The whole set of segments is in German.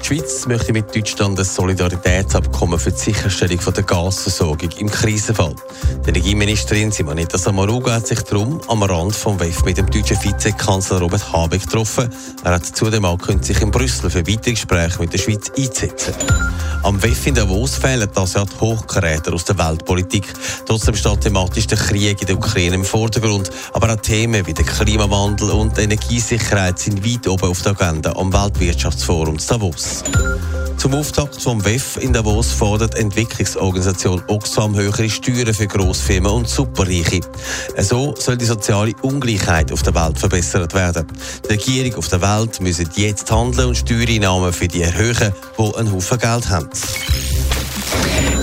Die Schweiz möchte mit Deutschland ein Solidaritätsabkommen für die Sicherstellung der Gasversorgung im Krisenfall. Die Energieministerin Simonetta Samaruga hat sich darum am Rand vom WEF mit dem deutschen Vizekanzler Robert Habeck getroffen. Er hat zudem angekündigt, sich in Brüssel für weitere Gespräche mit der Schweiz einzusetzen. Am WEF in Davos fehlen das Jahr die Hochkaräter aus der Weltpolitik. Trotzdem steht thematisch der Krieg in der Ukraine im Vordergrund. Aber auch Themen wie der Klimawandel und Energiesicherheit sind weit oben auf der Agenda am Weltwirtschaftsforum Davos. Zum Auftakt vom WEF in Davos fordert Entwicklungsorganisation Oxfam höhere Steuern für Grossfirmen und Superreiche. So soll die soziale Ungleichheit auf der Welt verbessert werden. Die Regierung auf der Welt müssen jetzt handeln und Steuereinnahmen für die erhöhen, die einen Haufen Geld haben.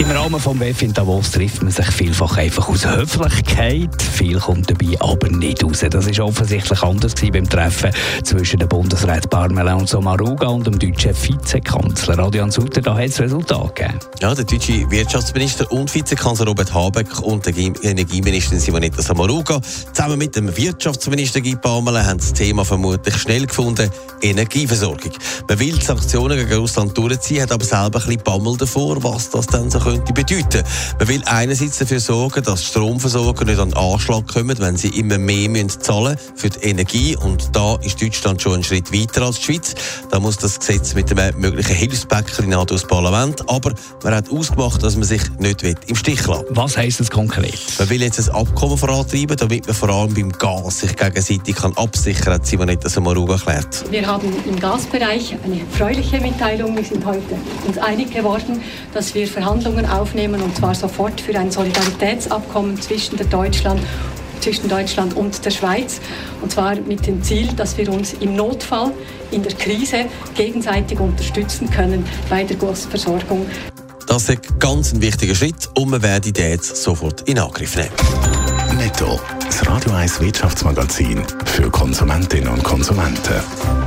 Im Rahmen des WEF in Davos trifft man sich vielfach einfach aus Höflichkeit. Viel kommt dabei aber nicht raus. Das ist offensichtlich anders beim Treffen zwischen dem Bundesrat Parmelin Sommaruga und dem deutschen Vizekanzler Adrian Sutter. Da hat es Resultat gegeben. Ja, der deutsche Wirtschaftsminister und Vizekanzler Robert Habeck und der Energieministerin Simonetta Sommaruga zusammen mit dem Wirtschaftsminister Guy Parmelin haben das Thema vermutlich schnell gefunden, Energieversorgung. Man will die Sanktionen gegen Russland durchziehen, hat aber selber ein bisschen Bammel davor, was das dann so könnte bedeuten. Man will einerseits dafür sorgen, dass Stromversorger nicht an den Anschlag kommen, wenn sie immer mehr müssen zahlen für die Energie. Und da ist Deutschland schon einen Schritt weiter als die Schweiz. Da muss das Gesetz mit dem möglichen Hilfspäckchen durch das Parlament. Aber man hat ausgemacht, dass man sich nicht im Stich lassen will. Was heisst das konkret? Man will jetzt ein Abkommen vorantreiben, damit man vor allem beim Gas sich gegenseitig kann absichern kann, hat Simonetta Sommaruga erklärt. Wir haben im Gasbereich eine erfreuliche Mitteilung. Wir sind heute uns einig geworden, dass wir Verhandlungen aufnehmen und zwar sofort für ein Solidaritätsabkommen zwischen, der Deutschland, zwischen Deutschland und der Schweiz. Und zwar mit dem Ziel, dass wir uns im Notfall, in der Krise gegenseitig unterstützen können bei der Gasversorgung. Das ist ein ganz wichtiger Schritt und wir werden den jetzt sofort in Angriff nehmen. Netto, das Radio 1 Wirtschaftsmagazin für Konsumentinnen und Konsumenten.